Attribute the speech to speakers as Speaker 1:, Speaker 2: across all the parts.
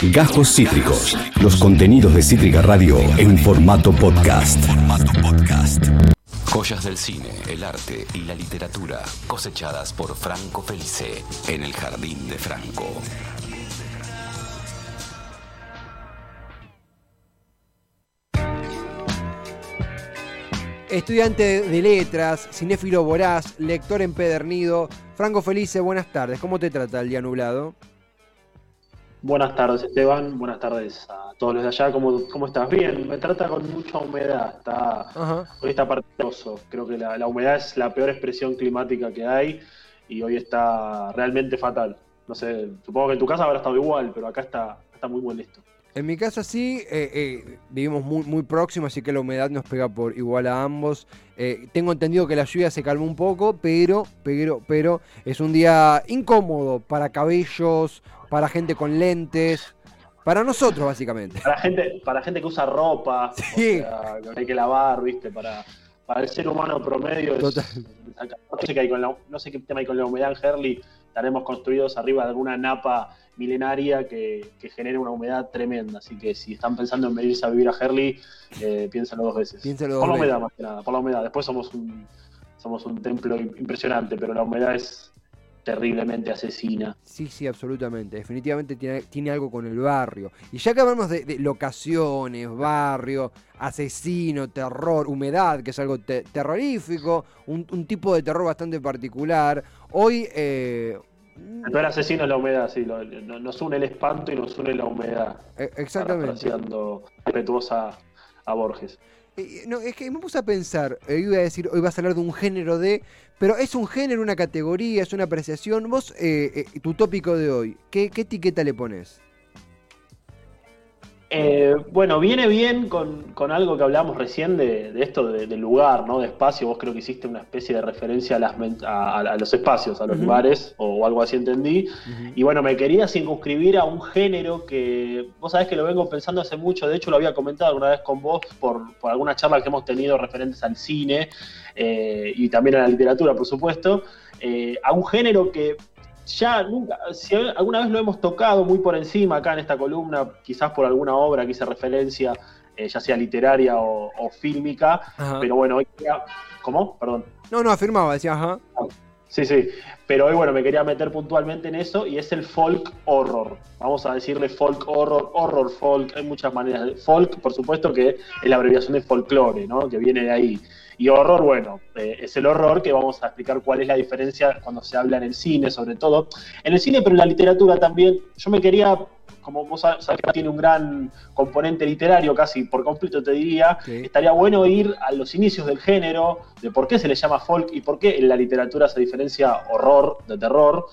Speaker 1: Gajos Cítricos. Los contenidos de Cítrica Radio en formato podcast. Joyas del cine, el arte y la literatura cosechadas por Franco Felice en el Jardín de Franco.
Speaker 2: Estudiante de letras, cinéfilo voraz, lector empedernido. Franco Felice, buenas tardes. ¿Cómo te trata el día nublado?
Speaker 3: Buenas tardes, Esteban. Buenas tardes a todos los de allá. ¿Cómo, cómo estás? Bien, me trata con mucha humedad. Está, hoy está partidoso. Creo que la, humedad es la peor expresión climática que hay y hoy está realmente fatal. No sé, supongo que en tu casa habrá estado igual, pero acá está, está muy molesto.
Speaker 2: En mi casa sí, eh, eh, vivimos muy, muy próximos, así que la humedad nos pega por igual a ambos. Eh, tengo entendido que la lluvia se calmó un poco, pero, pero, pero es un día incómodo para cabellos, para gente con lentes, para nosotros básicamente.
Speaker 3: Para gente, para gente que usa ropa, sí. que hay que lavar, viste, para, para el ser humano promedio. Es, no, sé qué hay con la, no sé qué tema hay con la humedad en Herley, estaremos construidos arriba de alguna napa milenaria que, que genera una humedad tremenda. Así que si están pensando en venirse a vivir a Herley, eh, piénsenlo dos veces. por la humedad más que nada, por la humedad. Después somos un, somos un templo impresionante, pero la humedad es terriblemente asesina.
Speaker 2: Sí, sí, absolutamente. Definitivamente tiene, tiene algo con el barrio. Y ya que hablamos de, locaciones, barrio, asesino, terror, humedad, que es algo terrorífico, un, tipo de terror bastante particular, hoy eh,
Speaker 3: el asesino es la humedad, sí. nos une el espanto y nos une la humedad.
Speaker 2: E, exactamente.
Speaker 3: respetuosa a Borges.
Speaker 2: No, es que me puse a pensar, eh, iba a decir, hoy vas a hablar de un género de, pero es un género, una categoría, es una apreciación. Vos, eh, eh, tu tópico de hoy, ¿qué, ¿qué, etiqueta le pones?
Speaker 3: Eh, bueno, viene bien con, algo que hablamos recién de, esto del lugar, ¿no? De espacio. Vos creo que hiciste una especie de referencia a, las, a, los espacios, a los lugares, o algo así entendí. Y bueno, me quería circunscribir a un género que vos sabés que lo vengo pensando hace mucho. De hecho, lo había comentado alguna vez con vos por, por alguna charla que hemos tenido referentes al cine eh, y también a la literatura, por supuesto. Eh, a un género que ya nunca, si alguna vez lo hemos tocado muy por encima acá en esta columna, quizás por alguna obra que hice referencia, eh, ya sea literaria o, fílmica, pero bueno, hoy ¿Cómo? Perdón.
Speaker 2: No, no, afirmaba, decía, ajá.
Speaker 3: Sí, sí, pero hoy bueno, me quería meter puntualmente en eso y es el folk horror. Vamos a decirle folk horror, horror folk, hay muchas maneras. De... Folk, por supuesto, que es la abreviación de folclore, ¿no? Que viene de ahí. Y horror, bueno, eh, es el horror que vamos a explicar cuál es la diferencia cuando se habla en el cine, sobre todo. En el cine, pero en la literatura también. Yo me quería, como vos sabés que tiene un gran componente literario, casi por completo te diría, estaría bueno ir a los inicios del género, de por qué se le llama folk y por qué en la literatura se diferencia horror de terror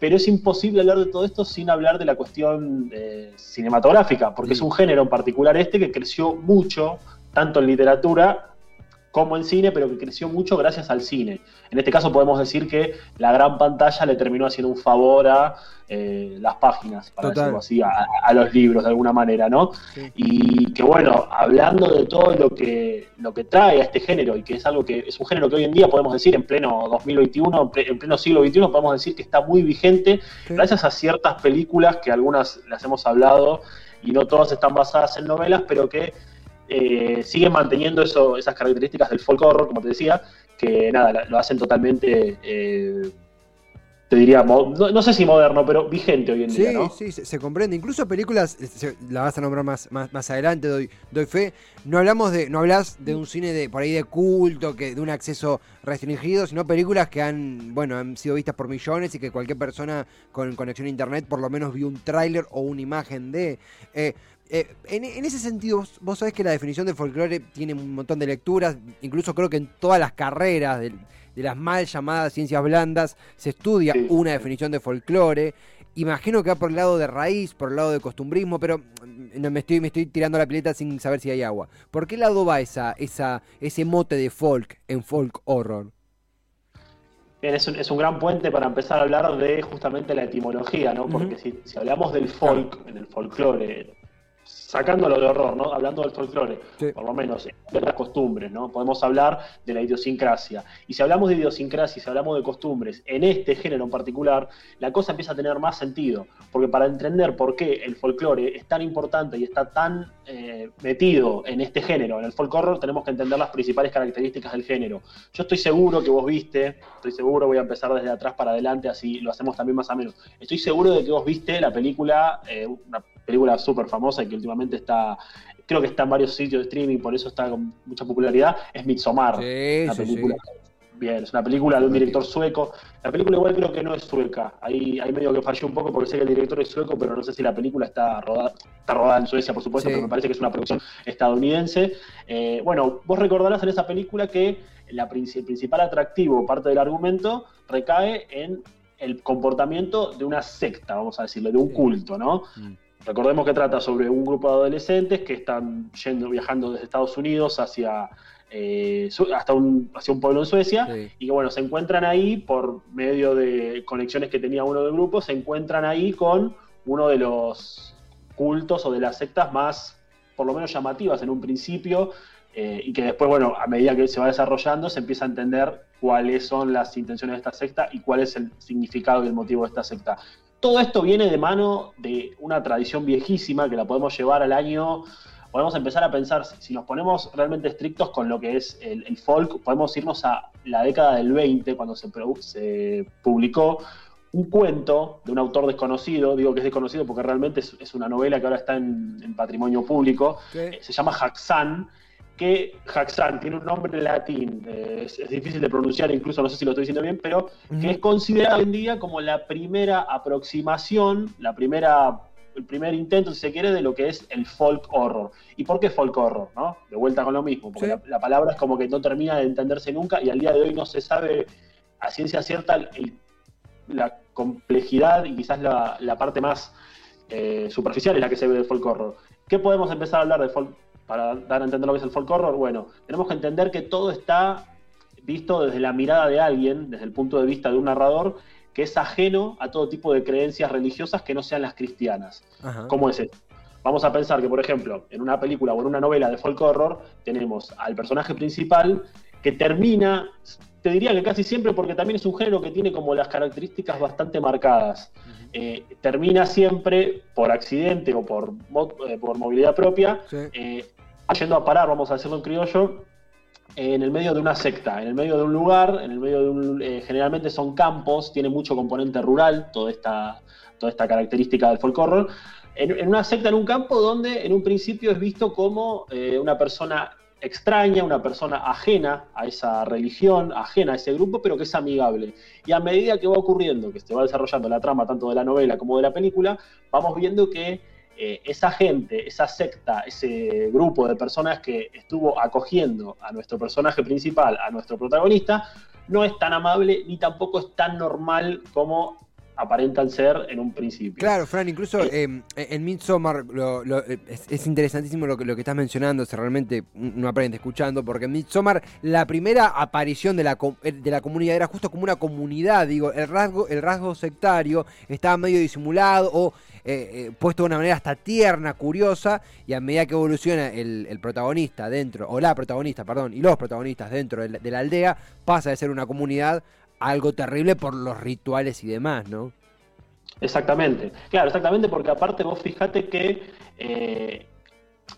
Speaker 3: pero es imposible hablar de todo esto sin hablar de la cuestión eh, cinematográfica, porque es un género en particular este que creció mucho, tanto en literatura como en cine, pero que creció mucho gracias al cine. En este caso podemos decir que la gran pantalla le terminó haciendo un favor a eh, las páginas, para decirlo así, a, los libros de alguna manera, ¿no? Y que bueno, hablando de todo lo que, lo que trae a este género, y que es algo que es un género que hoy en día podemos decir en pleno 2021, en pleno siglo XXI, podemos decir que está muy vigente, gracias a ciertas películas que algunas las hemos hablado y no todas están basadas en novelas, pero que eh, siguen manteniendo eso, esas características del folk horror, como te decía, que nada, lo hacen totalmente, eh, te diría, no, sé si moderno, pero vigente hoy en día. ¿no?
Speaker 2: Sí, se, se, comprende. Incluso películas, la vas a nombrar más, más, más adelante, doy, doy fe. No hablamos de, no hablas de un cine de por ahí de culto, que de un acceso restringido, sino películas que han, bueno, han sido vistas por millones y que cualquier persona con conexión a internet por lo menos vio un tráiler o una imagen de. Eh, eh, en, ese sentido, vos, sabés que la definición de folclore tiene un montón de lecturas, incluso creo que en todas las carreras de, las mal llamadas ciencias blandas se estudia una definición de folclore. Imagino que va por el lado de raíz, por el lado de costumbrismo, pero mm, me estoy, me estoy tirando la pileta sin saber si hay agua. ¿Por qué lado va esa, esa, ese mote de folk en folk horror?
Speaker 3: es un, es un, gran puente para empezar a hablar de justamente la etimología, ¿no? Porque si, si, hablamos del folk, en el folclore, sacando lo de horror, ¿no? Hablando del folclore, por lo menos de las costumbres, ¿no? Podemos hablar de la idiosincrasia. Y si hablamos de idiosincrasia, si hablamos de costumbres, en este género en particular, la cosa empieza a tener más sentido. Porque para entender por qué el folclore es tan importante y está tan eh, metido en este género, en el folk horror, tenemos que entender las principales características del género. Yo estoy seguro que vos viste, estoy seguro, voy a empezar desde atrás para adelante, así lo hacemos también más o menos. Estoy seguro de que vos viste la película, eh, una película súper famosa y que últimamente está, creo que está en varios sitios de streaming, por eso está con mucha popularidad, es Midsommar. Sí, película, Bien, es una película de un director sueco. La película igual creo que no es sueca. Ahí, ahí medio que falló un poco porque sé que el director es sueco, pero no sé si la película está rodada, está rodada en Suecia, por supuesto, pero me parece que es una producción estadounidense. Eh, bueno, vos recordarás en esa película que la, el principal atractivo, parte del argumento, recae en el comportamiento de una secta, vamos a decirlo, de un culto, ¿no? Mm. Recordemos que trata sobre un grupo de adolescentes que están yendo, viajando desde Estados Unidos hacia, eh, hasta un, hacia un pueblo en Suecia y que bueno, se encuentran ahí por medio de conexiones que tenía uno del grupo, se encuentran ahí con uno de los cultos o de las sectas más, por lo menos llamativas en un principio, eh, y que después, bueno, a medida que se va desarrollando, se empieza a entender cuáles son las intenciones de esta secta y cuál es el significado y el motivo de esta secta. Todo esto viene de mano de una tradición viejísima que la podemos llevar al año. Podemos empezar a pensar, si nos ponemos realmente estrictos con lo que es el, folk, podemos irnos a la década del 20, cuando se, se, publicó un cuento de un autor desconocido, digo que es desconocido porque realmente es, una novela que ahora está en, patrimonio público, eh, se llama Haxan, que Haxan tiene un nombre latín, eh, es, difícil de pronunciar, incluso no sé si lo estoy diciendo bien, pero que es considerado hoy en día como la primera aproximación, la primera, el primer intento, si se quiere, de lo que es el folk horror. ¿Y por qué folk horror? ¿no? De vuelta con lo mismo, porque la, palabra es como que no termina de entenderse nunca y al día de hoy no se sabe a ciencia cierta la complejidad y quizás la, parte más eh, superficial es la que se ve del folk horror. ¿Qué podemos empezar a hablar de folk para dar a entender lo que es el folk horror, bueno, tenemos que entender que todo está visto desde la mirada de alguien, desde el punto de vista de un narrador, que es ajeno a todo tipo de creencias religiosas que no sean las cristianas. ¿Cómo es esto? Vamos a pensar que, por ejemplo, en una película o en una novela de folk horror, tenemos al personaje principal que termina, te diría que casi siempre, porque también es un género que tiene como las características bastante marcadas. Eh, termina siempre por accidente o por, eh, por movilidad propia, eh, yendo a parar, vamos a decirlo en criollo, en el medio de una secta, en el medio de un lugar, en el medio de un, generalmente son campos, tiene mucho componente rural, toda esta, toda esta característica del folk horror, en, una secta, en un campo donde en un principio es visto como una persona extraña, una persona ajena a esa religión, ajena a ese grupo, pero que es amigable. Y a medida que va ocurriendo, que se va desarrollando la trama tanto de la novela como de la película, vamos viendo que eh, esa gente, esa secta, ese grupo de personas que estuvo acogiendo a nuestro personaje principal, a nuestro protagonista, no es tan amable ni tampoco es tan normal como aparentan ser en un principio.
Speaker 2: Claro, Fran, incluso eh, em, en Midsommar es, interesantísimo lo que, lo que estás mencionando, se realmente uno aprende escuchando, porque en Midsommar la primera aparición de la, eh, de la comunidad era justo como una comunidad, digo, el rasgo, el rasgo sectario estaba medio disimulado o eh, puesto de una manera hasta tierna, curiosa, y a medida que evoluciona el, protagonista dentro, o la protagonista, perdón, y los protagonistas dentro de la aldea, pasa de ser una comunidad algo terrible por los rituales y demás, ¿no?
Speaker 3: Exactamente, claro, exactamente, porque aparte vos fijate que eh,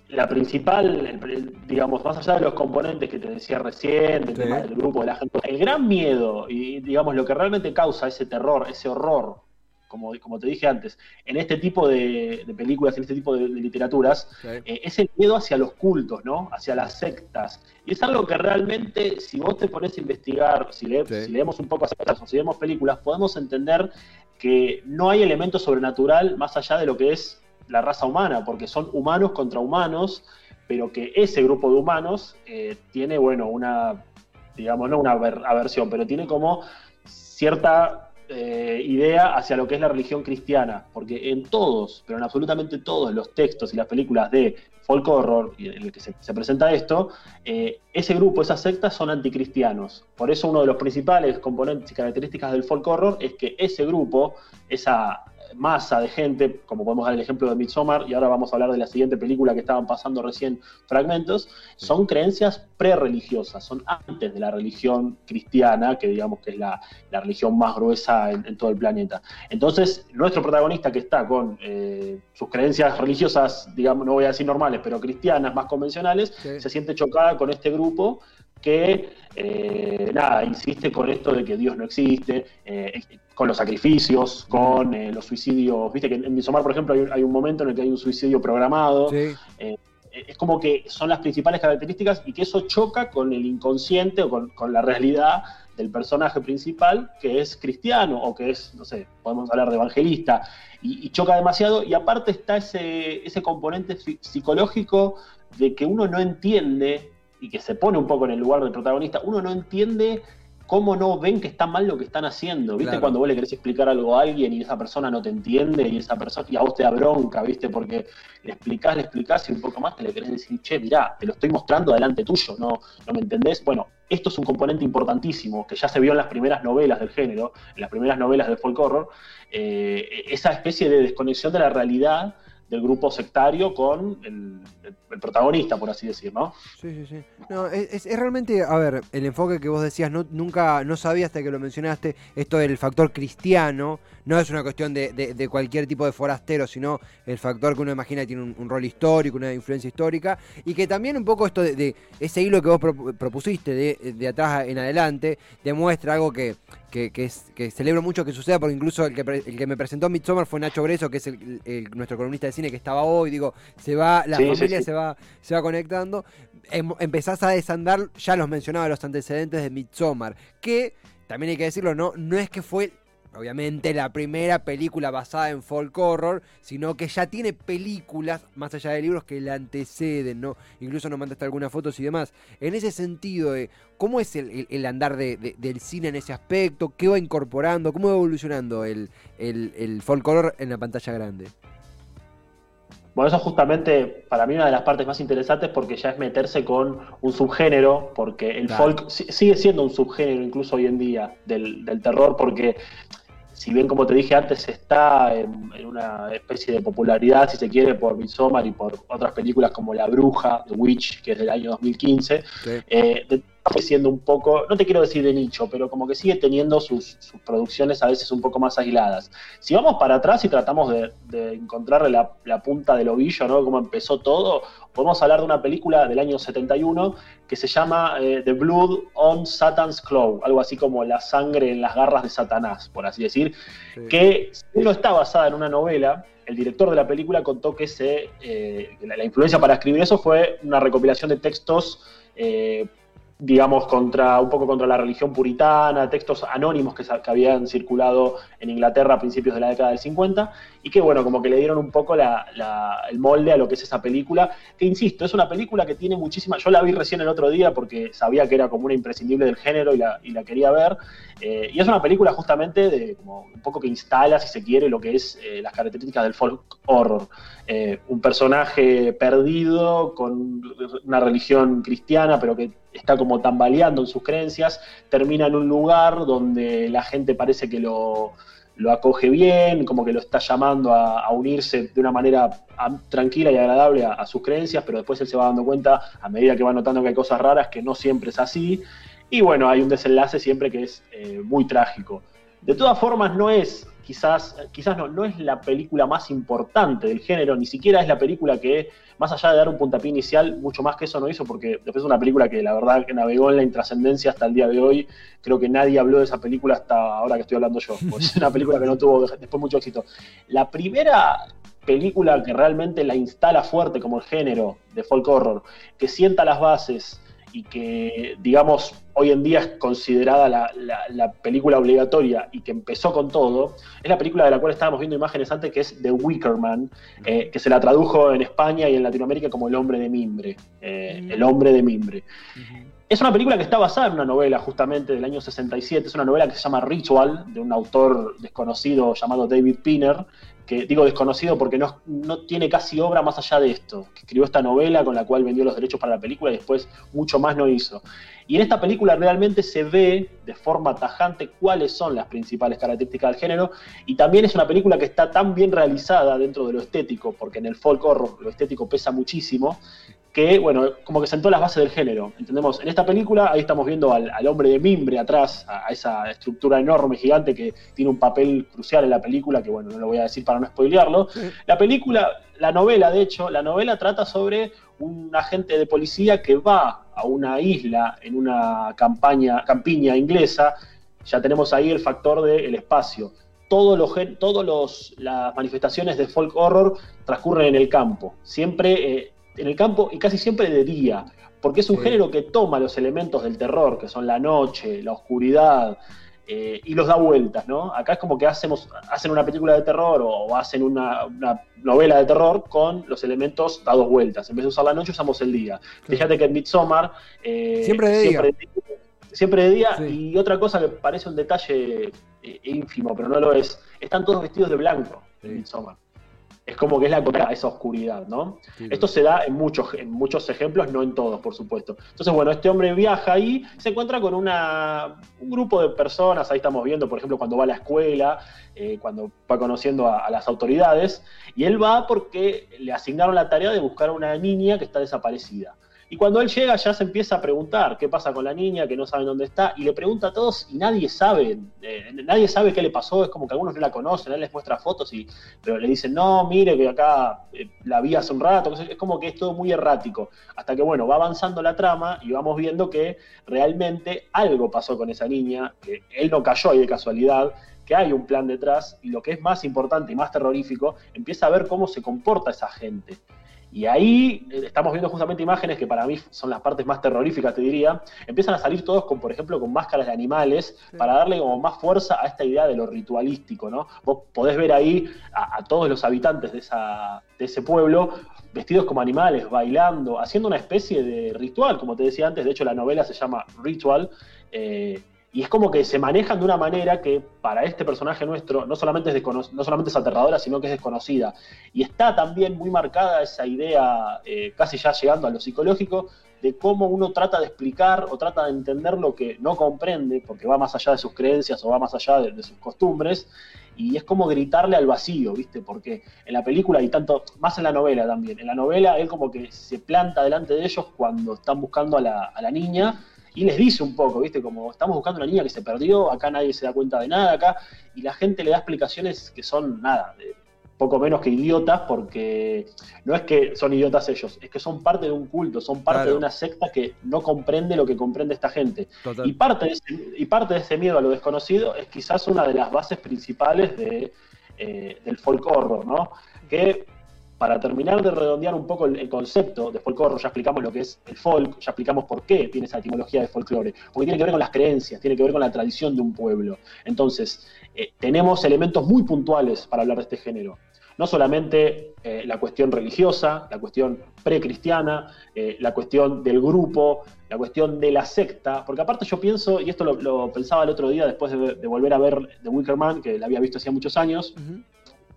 Speaker 3: la principal, digamos, más allá de los componentes que te decía recién, del tema del grupo, de la gente, el gran miedo y, digamos, lo que realmente causa ese terror, ese horror como, como te dije antes, en este tipo de, películas, en este tipo de, literaturas, eh, es el miedo hacia los cultos, ¿no? Hacia las sectas. Y es algo que realmente, si vos te pones a investigar, si, leemos un poco sectas o si vemos películas, podemos entender que no hay elemento sobrenatural más allá de lo que es la raza humana, porque son humanos contra humanos, pero que ese grupo de humanos eh, tiene, bueno, una, digamos, no una aversión, pero tiene como cierta eh, idea hacia lo que es la religión cristiana, porque en todos, pero en absolutamente todos los textos y las películas de folk horror en el que se, presenta esto, eh, ese grupo, esas sectas son anticristianos. Por eso uno de los principales componentes y características del folk horror es que ese grupo, esa masa de gente, como podemos dar el ejemplo de Midsommar, y ahora vamos a hablar de la siguiente película que estaban pasando recién, Fragmentos, son creencias pre-religiosas, son antes de la religión cristiana, que digamos que es la, religión más gruesa en, todo el planeta. Entonces, nuestro protagonista que está con eh, sus creencias religiosas, digamos, no voy a decir normales, pero cristianas, más convencionales, se siente chocada con este grupo que, eh, nada, insiste con esto de que Dios no existe, eh, con los sacrificios, con eh, los suicidios. Viste que en Midsommar, por ejemplo, hay un, momento en el que hay un suicidio programado. es como que son las principales características y que eso choca con el inconsciente o con, la realidad del personaje principal, que es cristiano o que es, no sé, podemos hablar de evangelista, y, y choca demasiado. Y aparte está ese, ese componente psicológico de que uno no entiende y que se pone un poco en el lugar del protagonista, uno no entiende cómo no ven que está mal lo que están haciendo. ¿Viste? Cuando vos le querés explicar algo a alguien y esa persona no te entiende y esa persona y a vos te da bronca, ¿viste? Porque le explicás, le explicás y un poco más te le querés decir, che, mirá, te lo estoy mostrando delante tuyo, ¿no, no me entendés? Bueno, esto es un componente importantísimo que ya se vio en las primeras novelas del género, en las primeras novelas del folk horror, eh, esa especie de desconexión de la realidad del grupo sectario con el, protagonista, por así decir, ¿no?
Speaker 2: Sí, sí, sí. No, es, realmente, a ver, el enfoque que vos decías, no, nunca, no sabía hasta que lo mencionaste, esto del factor cristiano, no es una cuestión de, cualquier tipo de forastero, sino el factor que uno imagina tiene un, rol histórico, una influencia histórica, y que también un poco esto de, ese hilo que vos propusiste de, atrás en adelante, demuestra algo que, que, que, celebro mucho que suceda, porque incluso el que, el que me presentó Midsommar fue Nacho Greso, que es el, nuestro columnista de cine que estaba hoy, digo, se va, la familia se va, se va conectando, em, empezás a desandar, ya los mencionaba los antecedentes de Midsommar, que también hay que decirlo, no, no es que fue obviamente la primera película basada en folk horror, sino que ya tiene películas, más allá de libros, que la anteceden, ¿no? Incluso nos mandaste algunas fotos y demás. En ese sentido, ¿cómo es el, andar del cine en ese aspecto? ¿Qué va incorporando? ¿Cómo va evolucionando el, el folk horror en la pantalla grande?
Speaker 3: Bueno, eso justamente para mí una de las partes más interesantes porque ya es meterse con un subgénero, porque el folk sigue siendo un subgénero incluso hoy en día del, del terror, porque si bien como te dije antes está en, una especie de popularidad, si se quiere, por Midsommar y por otras películas como La Bruja, The Witch, que es del año 2015, eh, siendo un poco, no te quiero decir de nicho, pero como que sigue teniendo sus, producciones a veces un poco más aisladas. Si vamos para atrás y tratamos de, encontrarle la, punta del ovillo, ¿no? Cómo empezó todo, podemos hablar de una película del año 71 que se llama eh, The Blood on Satan's Claw, algo así como La sangre en las garras de Satanás, por así decir, que no está basada en una novela, el director de la película contó que se, eh, la, influencia para escribir eso fue una recopilación de textos eh, digamos, contra un poco contra la religión puritana, textos anónimos que, que, habían circulado en Inglaterra a principios de la década del 50, y que, bueno, como que le dieron un poco el molde a lo que es esa película, que, insisto, es una película que tiene muchísima... Yo la vi recién el otro día porque sabía que era como una imprescindible del género y la, y la quería ver, eh, y es una película justamente de como un poco que instala, si se quiere, lo que es eh, las características del folk horror. Eh, un personaje perdido con una religión cristiana, pero que está como tambaleando en sus creencias, termina en un lugar donde la gente parece que lo, acoge bien, como que lo está llamando a, unirse de una manera tranquila y agradable a, sus creencias, pero después él se va dando cuenta, a medida que va notando que hay cosas raras, que no siempre es así. Y bueno, hay un desenlace siempre que es eh, muy trágico. De todas formas, no es quizás, quizás no, no es la película más importante del género, ni siquiera es la película que, más allá de dar un puntapié inicial, mucho más que eso no hizo, porque después es una película que la verdad que navegó en la intrascendencia hasta el día de hoy. Creo que nadie habló de esa película hasta ahora que estoy hablando yo. es una película que no tuvo después mucho éxito. La primera película que realmente la instala fuerte como el género de folk horror, que sienta las bases y que, digamos, hoy en día es considerada la, película obligatoria y que empezó con todo, es la película de la cual estábamos viendo imágenes antes, que es The Wicker Man, eh, que se la tradujo en España y en Latinoamérica como El hombre de mimbre. Eh, el hombre de mimbre. Es una película que está basada en una novela justamente del año 67, es una novela que se llama Ritual, de un autor desconocido llamado David Pinner, que digo desconocido porque no, no tiene casi obra más allá de esto, que escribió esta novela con la cual vendió los derechos para la película y después mucho más no hizo. Y en esta película realmente se ve de forma tajante cuáles son las principales características del género y también es una película que está tan bien realizada dentro de lo estético, porque en el folk horror lo estético pesa muchísimo, que, bueno, como que sentó las bases del género. Entendemos, en esta película, ahí estamos viendo al, hombre de mimbre atrás, a, esa estructura enorme, gigante, que tiene un papel crucial en la película, que bueno, no lo voy a decir para no spoilearlo. La película, la novela, de hecho, la novela trata sobre un agente de policía que va a una isla en una campaña, campiña inglesa. Ya tenemos ahí el factor del espacio. Todos los, todos las manifestaciones de folk horror transcurren en el campo. Siempre eh, en el campo y casi siempre de día, porque es un género que toma los elementos del terror, que son la noche, la oscuridad, eh, y los da vueltas, ¿no? Acá es como que hacemos, hacen una película de terror o, hacen una, novela de terror con los elementos dados vueltas. En vez de usar la noche, usamos el día. Fíjate que en Midsommar...
Speaker 2: Eh, siempre de día.
Speaker 3: Siempre de día, y otra cosa que parece un detalle eh, ínfimo, pero no lo es, están todos vestidos de blanco en Midsommar es como que es la esa oscuridad, ¿no? Esto se da en muchos, en muchos ejemplos, no en todos, por supuesto. Entonces, bueno, este hombre viaja ahí, se encuentra con una, un grupo de personas, ahí estamos viendo, por ejemplo, cuando va a la escuela, eh, cuando va conociendo a, las autoridades, y él va porque le asignaron la tarea de buscar a una niña que está desaparecida. Y cuando él llega ya se empieza a preguntar qué pasa con la niña, que no saben dónde está, y le pregunta a todos y nadie sabe, eh, nadie sabe qué le pasó, es como que algunos no la conocen, él les muestra fotos, y, pero le dicen, no, mire que acá eh, la vi hace un rato, es como que es todo muy errático, hasta que bueno, va avanzando la trama y vamos viendo que realmente algo pasó con esa niña, que él no cayó ahí de casualidad, que hay un plan detrás, y lo que es más importante y más terrorífico, empieza a ver cómo se comporta esa gente. Y ahí eh, estamos viendo justamente imágenes que para mí son las partes más terroríficas, te diría. Empiezan a salir todos con, por ejemplo, con máscaras de animales para darle como más fuerza a esta idea de lo ritualístico, ¿no? Vos podés ver ahí a, todos los habitantes de, esa, de ese pueblo vestidos como animales, bailando, haciendo una especie de ritual, como te decía antes, de hecho la novela se llama Ritual, eh, y es como que se manejan de una manera que para este personaje nuestro no solamente es, no solamente es aterradora, sino que es desconocida. Y está también muy marcada esa idea, eh, casi ya llegando a lo psicológico, de cómo uno trata de explicar o trata de entender lo que no comprende, porque va más allá de sus creencias o va más allá de, sus costumbres, y es como gritarle al vacío, ¿viste? Porque en la película y tanto, más en la novela también, en la novela él como que se planta delante de ellos cuando están buscando a la, a la niña y les dice un poco, ¿viste? Como estamos buscando una niña que se perdió, acá nadie se da cuenta de nada, acá, y la gente le da explicaciones que son nada, poco menos que idiotas, porque no es que son idiotas ellos, es que son parte de un culto, son parte de una secta que no comprende lo que comprende esta gente. Y parte, de ese, y parte de ese miedo a lo desconocido es quizás una de las bases principales de, eh, del folk horror, ¿no? Que para terminar de redondear un poco el, concepto de folclore, ya explicamos lo que es el folk, ya explicamos por qué tiene esa etimología de folclore, porque tiene que ver con las creencias, tiene que ver con la tradición de un pueblo. Entonces, eh, tenemos elementos muy puntuales para hablar de este género. No solamente eh, la cuestión religiosa, la cuestión precristiana, eh, la cuestión del grupo, la cuestión de la secta, porque aparte yo pienso, y esto lo, pensaba el otro día después de, volver a ver The Wicker Man, que la había visto hacía muchos años,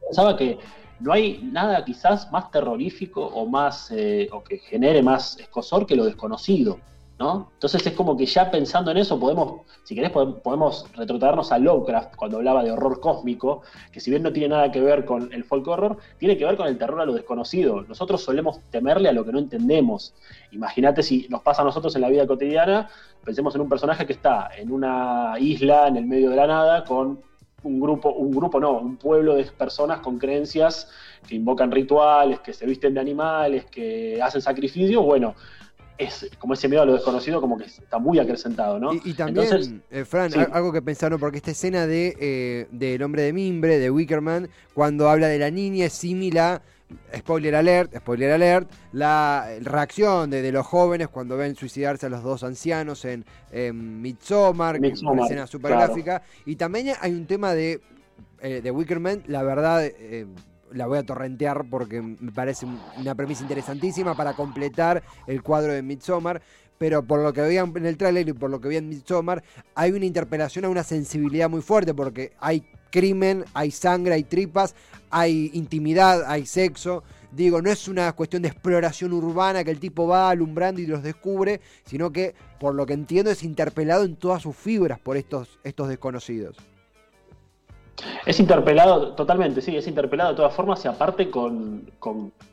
Speaker 3: pensaba que no hay nada quizás más terrorífico o más eh, o que genere más escosor que lo desconocido, ¿no? Entonces es como que ya pensando en eso podemos, si querés podemos retrotraernos a Lovecraft cuando hablaba de horror cósmico, que si bien no tiene nada que ver con el folk horror, tiene que ver con el terror a lo desconocido. Nosotros solemos temerle a lo que no entendemos. Imagínate si nos pasa a nosotros en la vida cotidiana, pensemos en un personaje que está en una isla en el medio de la nada con un grupo, un grupo no, un pueblo de personas con creencias que invocan rituales, que se visten de animales, que hacen sacrificios, bueno, es como ese miedo a lo desconocido como que está muy acrecentado, ¿no?
Speaker 2: Y, también, eh, Fran, algo que pensaron, porque esta escena de eh, del hombre de mimbre, de Wickerman, cuando habla de la niña es similar spoiler alert, spoiler alert, la reacción de, los jóvenes cuando ven suicidarse a los dos ancianos en, Midsommar, que es una escena super gráfica. Y también hay un tema de, eh, de Wickerman, la verdad, eh, la voy a torrentear porque me parece una premisa interesantísima para completar el cuadro de Midsommar. Pero por lo que veían en el tráiler y por lo que vi en Midsommar, hay una interpelación a una sensibilidad muy fuerte porque hay crimen, hay sangre, hay tripas, hay intimidad, hay sexo. Digo, no es una cuestión de exploración urbana que el tipo va alumbrando y los descubre, sino que, por lo que entiendo, es interpelado en todas sus fibras por estos, estos desconocidos.
Speaker 3: Es interpelado, totalmente, sí, es interpelado de todas formas y aparte con,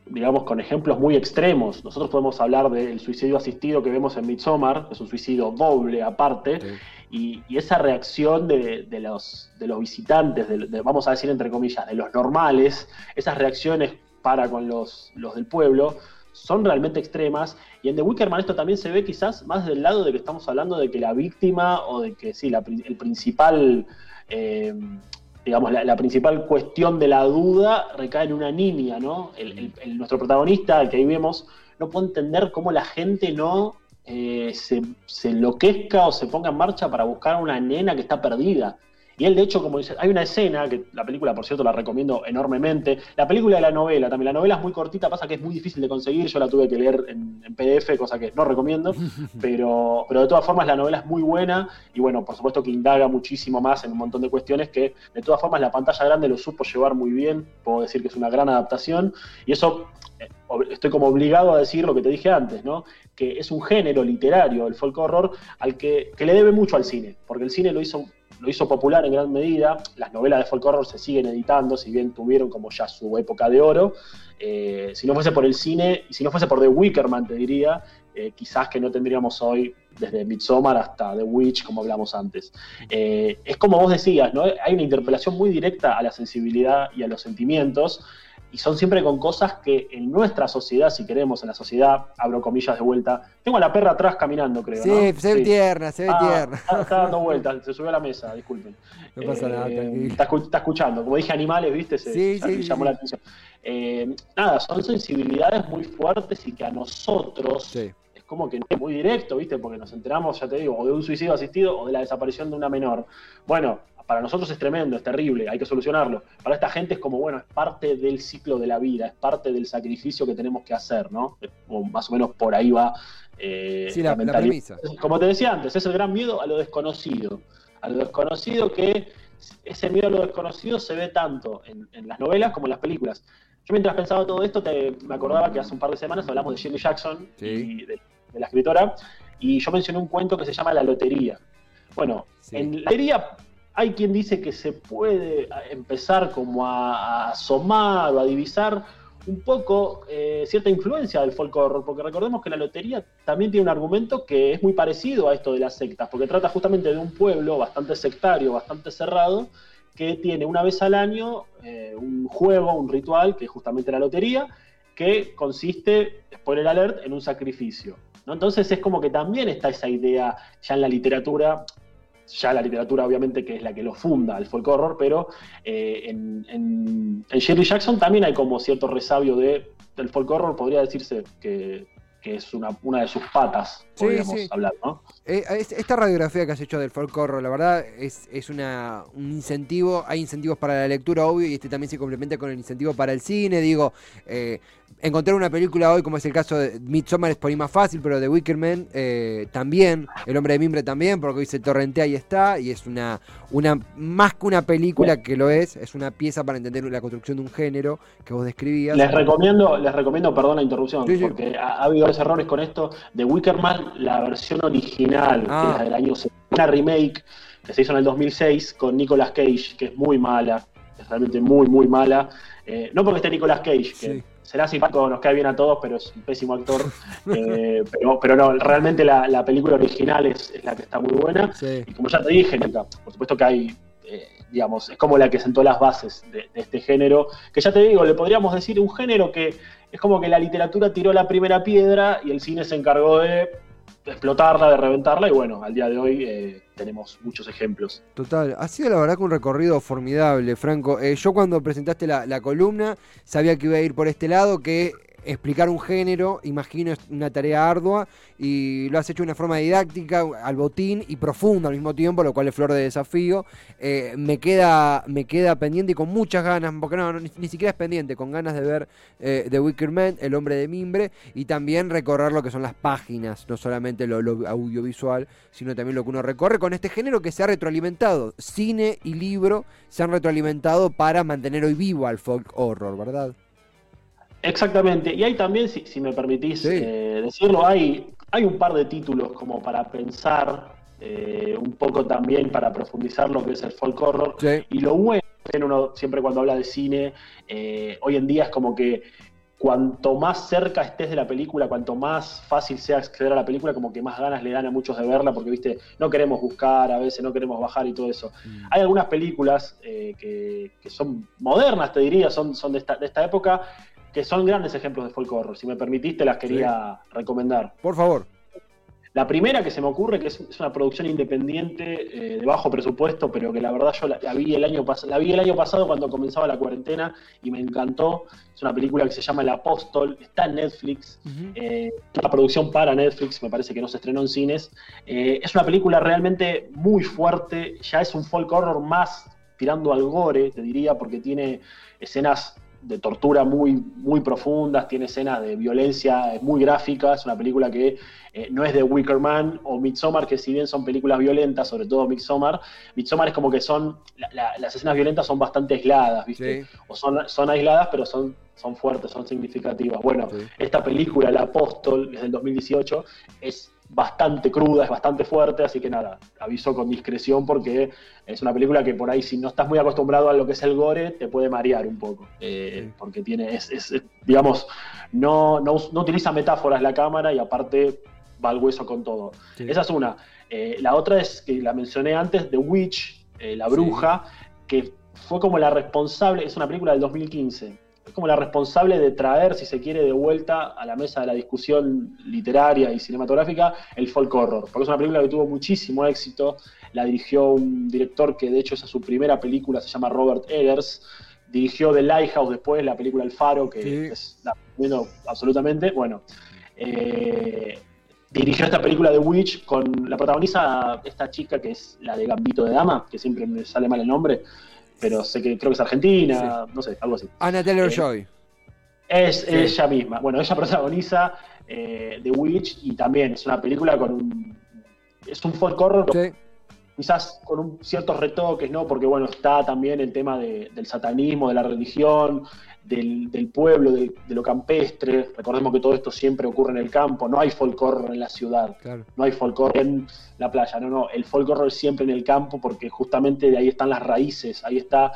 Speaker 3: digamos, con ejemplos muy extremos. Nosotros podemos hablar del suicidio asistido que vemos en Midsommar, es un suicidio doble aparte, y, esa reacción de, los, de los visitantes, vamos a decir entre comillas, de los normales, esas reacciones para con los, los del pueblo, son realmente extremas. Y en The Wickerman esto también se ve quizás más del lado de que estamos hablando de que la víctima o de que sí, el principal... Eh, digamos, la, principal cuestión de la duda recae en una niña, ¿no? El, nuestro protagonista, el que ahí vemos, no puede entender cómo la gente no eh, se, se, enloquezca o se ponga en marcha para buscar a una nena que está perdida. Y él, de hecho, como dice, hay una escena, que la película, por cierto, la recomiendo enormemente. La película de la novela también. La novela es muy cortita, pasa que es muy difícil de conseguir. Yo la tuve que leer en, PDF, cosa que no recomiendo. Pero, pero de todas formas, la novela es muy buena. Y bueno, por supuesto que indaga muchísimo más en un montón de cuestiones que, de todas formas, la pantalla grande lo supo llevar muy bien. Puedo decir que es una gran adaptación. Y eso eh, estoy como obligado a decir lo que te dije antes, ¿no? Que es un género literario, el folk horror, al que, que le debe mucho al cine, porque el cine lo hizo lo hizo popular en gran medida. Las novelas de folk horror se siguen editando, si bien tuvieron como ya su época de oro. Eh, si no fuese por el cine, y si no fuese por The Wickerman, te diría, eh, quizás que no tendríamos hoy desde Midsommar hasta The Witch, como hablamos antes. Eh, es como vos decías, ¿no? Hay una interpelación muy directa a la sensibilidad y a los sentimientos y son siempre con cosas que en nuestra sociedad, si queremos, en la sociedad, abro comillas de vuelta. Tengo a la perra atrás caminando, creo.
Speaker 2: Sí, se ve tierna, se ve ah, tierna.
Speaker 3: Está, dando vueltas, se subió a la mesa, disculpen.
Speaker 2: No pasa nada,
Speaker 3: eh, está, está, escuchando. Como dije, animales, ¿viste? Se, sí, llamó la atención. Eh, nada, son sensibilidades muy fuertes y que a nosotros. es como que es muy directo, ¿viste? Porque nos enteramos, ya te digo, o de un suicidio asistido o de la desaparición de una menor. Bueno, para nosotros es tremendo, es terrible, hay que solucionarlo. Para esta gente es como, bueno, es parte del ciclo de la vida, es parte del sacrificio que tenemos que hacer, ¿no? O más o menos por ahí va
Speaker 2: eh, sí, la, premisa.
Speaker 3: Como te decía antes, es el gran miedo a lo desconocido. A lo desconocido que ese miedo a lo desconocido se ve tanto en, las novelas como en las películas. Yo mientras pensaba todo esto, me acordaba que hace un par de semanas hablamos de Shirley Jackson, y de, la escritora, y yo mencioné un cuento que se llama La Lotería. Bueno, en la lotería hay quien dice que se puede empezar como a, asomar o a divisar un poco eh, cierta influencia del folk horror, porque recordemos que la lotería también tiene un argumento que es muy parecido a esto de las sectas, porque trata justamente de un pueblo bastante sectario, bastante cerrado, que tiene una vez al año eh, un juego, un ritual, que es justamente la lotería, que consiste, spoiler alert, en un sacrificio. Entonces es como que también está esa idea ya en la literatura, ya la literatura obviamente que es la que lo funda, el folk horror, pero eh, en, en, Shirley Jackson también hay como cierto resabio de, del folk horror, podría decirse que, es una, una de sus patas, podríamos hablar, ¿no?
Speaker 2: Eh, esta radiografía que has hecho del folk horror, la verdad, es, es una, un incentivo, hay incentivos para la lectura, obvio, y este también se complementa con el incentivo para el cine, digo, eh, encontrar una película hoy, como es el caso de Midsommar, es por ahí más fácil, pero de Wickerman eh, también, El hombre de mimbre también, porque hoy se torrentea y está, y es una, una más que una película que lo es, es una pieza para entender la construcción de un género que vos describías.
Speaker 3: Les recomiendo, les recomiendo, perdón la interrupción, porque ha, habido dos errores con esto. De Wickerman, la versión original, que es ah. del año una remake que se hizo en el 2006 con Nicolas Cage, que es muy mala, es realmente muy, muy mala. Eh, no porque esté Nicolas Cage, que será simpático, nos cae bien a todos, pero es un pésimo actor. Eh, pero, no, realmente la, película original es, la que está muy buena. Y como ya te dije, por supuesto que hay, eh, digamos, es como la que sentó las bases de, este género, que ya te digo, le podríamos decir un género que es como que la literatura tiró la primera piedra y el cine se encargó de explotarla, de reventarla, y bueno, al día de hoy eh, tenemos muchos ejemplos.
Speaker 2: Total, ha sido la verdad que un recorrido formidable, Franco. Eh, yo cuando presentaste la, columna sabía que iba a ir por este lado, que explicar un género, imagino, es una tarea ardua y lo has hecho de una forma didáctica, al botín y profunda al mismo tiempo, lo cual es flor de desafío. Eh, me, queda, me queda pendiente y con muchas ganas, porque no, ni, siquiera es pendiente, con ganas de ver eh, The Wicker Man, El hombre de mimbre, y también recorrer lo que son las páginas, no solamente lo, audiovisual, sino también lo que uno recorre con este género que se ha retroalimentado. Cine y libro se han retroalimentado para mantener hoy vivo al folk horror, ¿verdad?
Speaker 3: Exactamente, y hay también, si, me permitís eh, decirlo, hay, hay un par de títulos como para pensar, eh, un poco también para profundizar lo que es el folk horror. Y lo bueno, uno siempre cuando habla de cine, eh, hoy en día es como que cuanto más cerca estés de la película, cuanto más fácil sea acceder a la película, como que más ganas le dan a muchos de verla, porque viste, no queremos buscar, a veces no queremos bajar y todo eso. Mm. Hay algunas películas que, son modernas, te diría, son, son de, esta, de esta época, que son grandes ejemplos de folk horror. Si me permitiste, las quería recomendar.
Speaker 2: Por favor.
Speaker 3: La primera que se me ocurre, que es, una producción independiente eh, de bajo presupuesto, pero que la verdad yo la, vi el año la vi el año pasado cuando comenzaba la cuarentena y me encantó. Es una película que se llama El Apóstol, está en Netflix. Eh, es una producción para Netflix, me parece que no se estrenó en cines. Eh, es una película realmente muy fuerte, ya es un folk horror más tirando al gore, te diría, porque tiene escenas de tortura muy, muy profundas, tiene escenas de violencia muy gráficas, es una película que eh, no es de Wicker Man o Midsommar, que si bien son películas violentas, sobre todo Midsommar, Midsommar es como que son, las escenas violentas son bastante aisladas, ¿viste? O son, son aisladas, pero son, son fuertes, son significativas. Bueno, esta película, El Apóstol, es del 2018, es bastante cruda, es bastante fuerte, así que nada, aviso con discreción porque es una película que por ahí si no estás muy acostumbrado a lo que es el gore, te puede marear un poco, eh, porque tiene, es, digamos, no, no, utiliza metáforas la cámara y aparte va al hueso con todo. Esa es una. Eh, la otra es que la mencioné antes, The Witch, eh, La Bruja, que fue como la responsable, es una película del 2015 es como la responsable de traer, si se quiere, de vuelta a la mesa de la discusión literaria y cinematográfica el folk horror. Porque es una película que tuvo muchísimo éxito. La dirigió un director que, de hecho, es su primera película, se llama Robert Eggers. Dirigió The Lighthouse después, la película El Faro, que es la recomiendo absolutamente. Bueno, eh, dirigió esta película de Witch con la protagoniza esta chica que es la de Gambito de Dama, que siempre me sale mal el nombre pero sé que creo que es argentina, no sé, algo así.
Speaker 2: Anna Taylor Joy.
Speaker 3: Eh, es ella misma. Bueno, ella protagoniza eh, The Witch y también es una película con un. Es un folk horror. Quizás con un ciertos retoques, ¿no? Porque, bueno, está también el tema del satanismo, de la religión, del, pueblo, de, lo campestre. Recordemos que todo esto siempre ocurre en el campo, no hay folclore en la ciudad, no hay folclore en la playa, no, no, el folclore es siempre en el campo porque justamente de ahí están las raíces, ahí está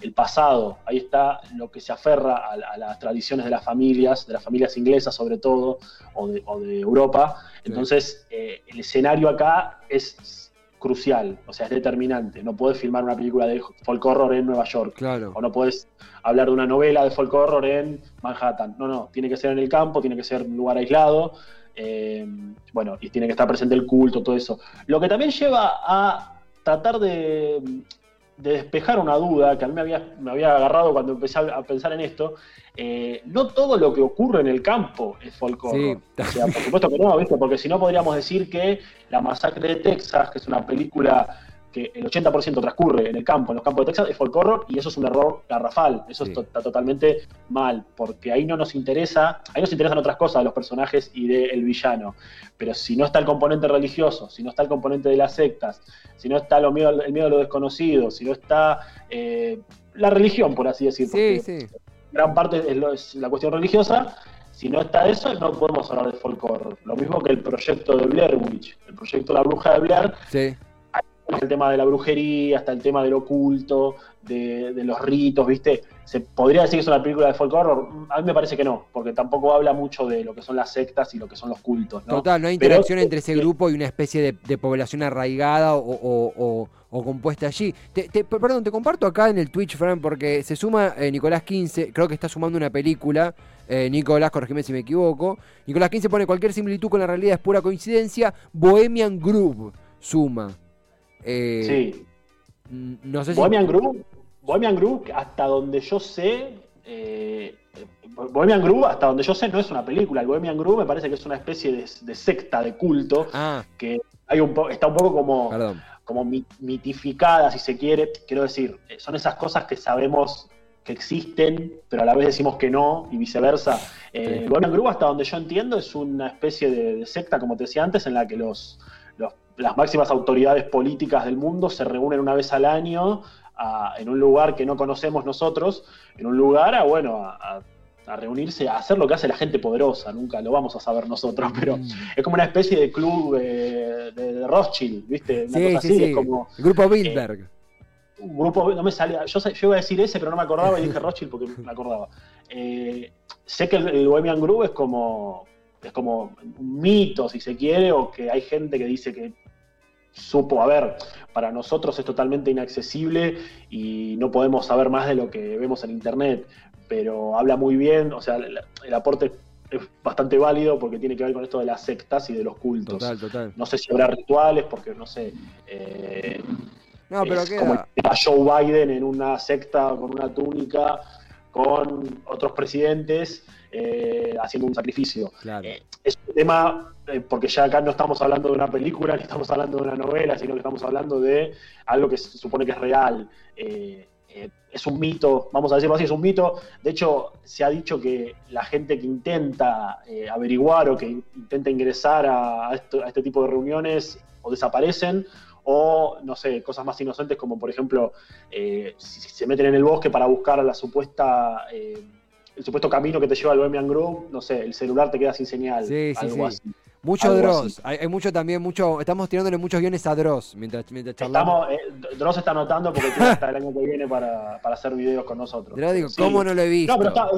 Speaker 3: el pasado, ahí está lo que se aferra a, las tradiciones de las familias, de las familias inglesas sobre todo, o de, Europa. Entonces, eh, el escenario acá es crucial, o sea, es determinante. No puedes filmar una película de folk horror en Nueva York.
Speaker 2: Claro.
Speaker 3: O no puedes hablar de una novela de folk horror en Manhattan. No, no, tiene que ser en el campo, tiene que ser un lugar aislado. Eh, bueno, y tiene que estar presente el culto, todo eso. Lo que también lleva a tratar de de despejar una duda que a mí me había, me había agarrado cuando empecé a, pensar en esto. Eh, no todo lo que ocurre en el campo es folclore. O sea, por supuesto que no, ¿viste? porque si no podríamos decir que La Masacre de Texas, que es una película que el 80% transcurre en el campo, en los campos de Texas, es folk horror y eso es un error garrafal. Eso está totalmente mal, porque ahí no nos interesa, ahí nos interesan otras cosas de los personajes y del villano. Pero si no está el componente religioso, si no está el componente de las sectas, si no está el miedo a lo desconocido, si no está eh, la religión, por así decirlo. Gran parte es, la cuestión religiosa. Si no está eso, no podemos hablar de folk horror. Lo mismo que el proyecto de Blair Witch, el proyecto La Bruja de Blair.
Speaker 2: Sí
Speaker 3: el tema de la brujería, hasta el tema del oculto, de, los ritos, ¿viste? ¿Se podría decir que es una película de folk horror? A mí me parece que no, porque tampoco habla mucho de lo que son las sectas y lo que son los cultos. ¿no?
Speaker 2: Total, no hay interacción entre ese grupo y una especie de, población arraigada o, compuesta allí. perdón, te comparto acá en el Twitch, Fran, porque se suma eh, Nicolás 15, creo que está sumando una película. Eh, Nicolás, corregime si me equivoco. Nicolás 15 pone cualquier similitud con la realidad es pura coincidencia. Bohemian Groove suma.
Speaker 3: Eh, sí. No sé Bohemian, Groove, Bohemian Groove, hasta donde yo sé, eh, Bohemian Grove, hasta donde yo sé, no es una película. El Bohemian Grove me parece que es una especie de, secta, de culto,
Speaker 2: Ah,
Speaker 3: que hay un po- está un poco como,
Speaker 2: perdón.
Speaker 3: como mitificada, si se quiere. Quiero decir, eh, son esas cosas que sabemos que existen, pero a la vez decimos que no, y viceversa. Eh,
Speaker 2: Sí.
Speaker 3: el Bohemian Grove, hasta donde yo entiendo, es una especie de, de secta, como te decía antes, en la que los- las máximas autoridades políticas del mundo se reúnen una vez al año a- en un lugar que no conocemos nosotros, en un lugar a, bueno, a, reunirse, a hacer lo que hace la gente poderosa, nunca lo vamos a saber nosotros, pero
Speaker 2: Mm.
Speaker 3: es como una especie de club eh, de, de Rothschild, ¿viste? Una
Speaker 2: Sí,
Speaker 3: cosa
Speaker 2: sí,
Speaker 3: así,
Speaker 2: sí.
Speaker 3: es como
Speaker 2: El grupo Bilderberg.
Speaker 3: un grupo, no me salía, yo, yo iba a decir ese, pero no me acordaba y dije Rothschild porque me acordaba. Eh, sé que el, el Bohemian Groove es como, es como un mito, si se quiere, o que hay gente que dice que supo, a ver, para nosotros es totalmente inaccesible y no podemos saber más de lo que vemos en internet, pero habla muy bien, o sea, el, el aporte es bastante válido porque tiene que ver con esto de las sectas y de los cultos.
Speaker 2: Total, total.
Speaker 3: No sé si habrá rituales, porque no sé. eh,
Speaker 2: No, pero
Speaker 3: es como
Speaker 2: queda.
Speaker 3: a Joe Biden en una secta con una túnica, con otros presidentes, eh, haciendo un sacrificio.
Speaker 2: Claro.
Speaker 3: Eh, es un tema, eh, porque ya acá no estamos hablando de una película, ni estamos hablando de una novela, sino que estamos hablando de algo que se supone que es real. Eh, es un mito, vamos a decirlo así, es un mito. De hecho, se ha dicho que la gente que intenta averiguar o que intenta ingresar a, a esto- a este tipo de reuniones o desaparecen o, no sé, cosas más inocentes como, por ejemplo, eh, si, si se meten en el bosque para buscar la supuesta, eh, el supuesto camino que te lleva al Bohemian Grove, no sé, el celular te queda sin señal,
Speaker 2: Sí, sí,
Speaker 3: algo
Speaker 2: sí.
Speaker 3: así.
Speaker 2: Mucho
Speaker 3: algo
Speaker 2: Dross.
Speaker 3: así.
Speaker 2: Hay, hay mucho también, mucho. Estamos tirándole muchos guiones a Dross mientras, mientras charlamos.
Speaker 3: Estamos, eh, Dross está anotando porque tiene hasta el año que viene para, para hacer videos con nosotros.
Speaker 2: Dross, digo,
Speaker 3: Sí.
Speaker 2: ¿cómo no lo he visto?
Speaker 3: No, pero está,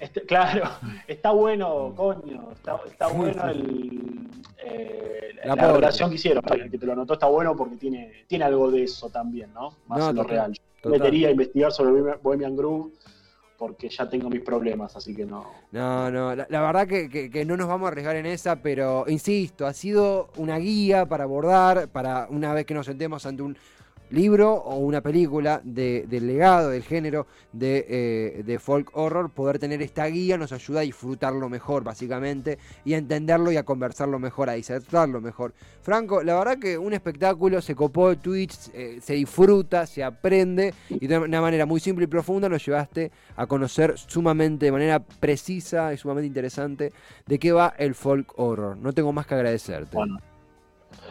Speaker 3: este, claro, está bueno, coño, está, está bueno el, eh,
Speaker 2: La
Speaker 3: la, relación que hicieron, el que te lo anotó está bueno porque tiene, tiene algo de eso también, ¿no? Más
Speaker 2: No,
Speaker 3: en lo
Speaker 2: total,
Speaker 3: real. Yo metería a investigar sobre Bohemian Groove porque ya tengo mis problemas, así que no.
Speaker 2: No, no, la, verdad que- que no nos vamos a arriesgar en esa, pero insisto, ha sido una guía para abordar, para una vez que nos sentemos ante un libro o una película de- del legado, del género de, eh, de folk horror, poder tener esta guía nos ayuda a disfrutarlo mejor, básicamente, y a entenderlo y a conversarlo mejor, a disertarlo mejor. Franco, la verdad que un espectáculo se copó de Twitch, eh, se disfruta, se aprende, y de una manera muy simple y profunda nos llevaste a conocer sumamente, de manera precisa y sumamente interesante, de qué va el folk horror. No tengo más que agradecerte.
Speaker 3: Bueno.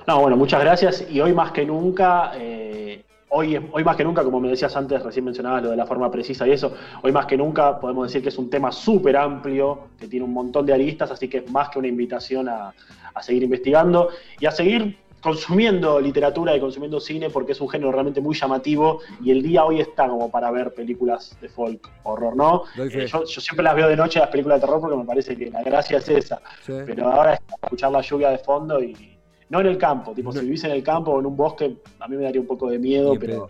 Speaker 3: No, bueno, muchas gracias. Y hoy más que nunca, eh, hoy, hoy más que nunca, como me decías antes, recién mencionabas lo de la forma precisa y eso, hoy más que nunca podemos decir que es un tema súper amplio, que tiene un montón de aristas, así que es más que una invitación a, a seguir investigando y a seguir consumiendo literatura y consumiendo cine porque es un género realmente muy llamativo y el día hoy está como para ver películas de folk horror, ¿no? Eh, yo, yo siempre las veo de noche las películas de terror porque me parece que la gracia es esa.
Speaker 2: Sí.
Speaker 3: Pero ahora es escuchar la lluvia de fondo y no en el campo, tipo
Speaker 2: No.
Speaker 3: si vivís en el campo o en un bosque, a mí me daría un poco de miedo, pero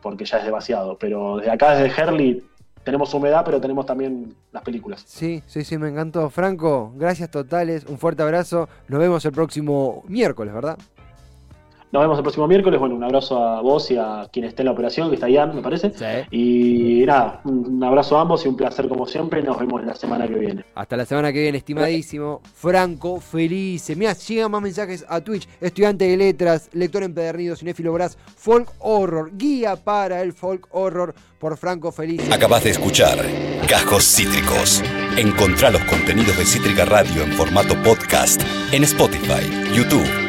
Speaker 3: porque ya es demasiado. Pero desde acá, desde Herley, tenemos humedad, pero tenemos también las películas.
Speaker 2: Sí, sí, sí, me encantó. Franco, gracias totales, un fuerte abrazo. Nos vemos el próximo miércoles, ¿verdad?
Speaker 3: Nos vemos el próximo miércoles. Bueno, un abrazo a vos y a quien esté en la operación, que está Ian, me parece. Y nada, un abrazo a ambos y un placer como siempre. Nos vemos la semana que viene.
Speaker 2: Hasta la semana que viene, estimadísimo. Franco, feliz. Mira, llegan más mensajes a Twitch. Estudiante de letras, lector empedernido, cinéfilo Brás, folk horror, guía para el folk horror por Franco Feliz.
Speaker 1: Acabas de escuchar Cajos Cítricos. Encontrá los contenidos de Cítrica Radio en formato podcast en Spotify, YouTube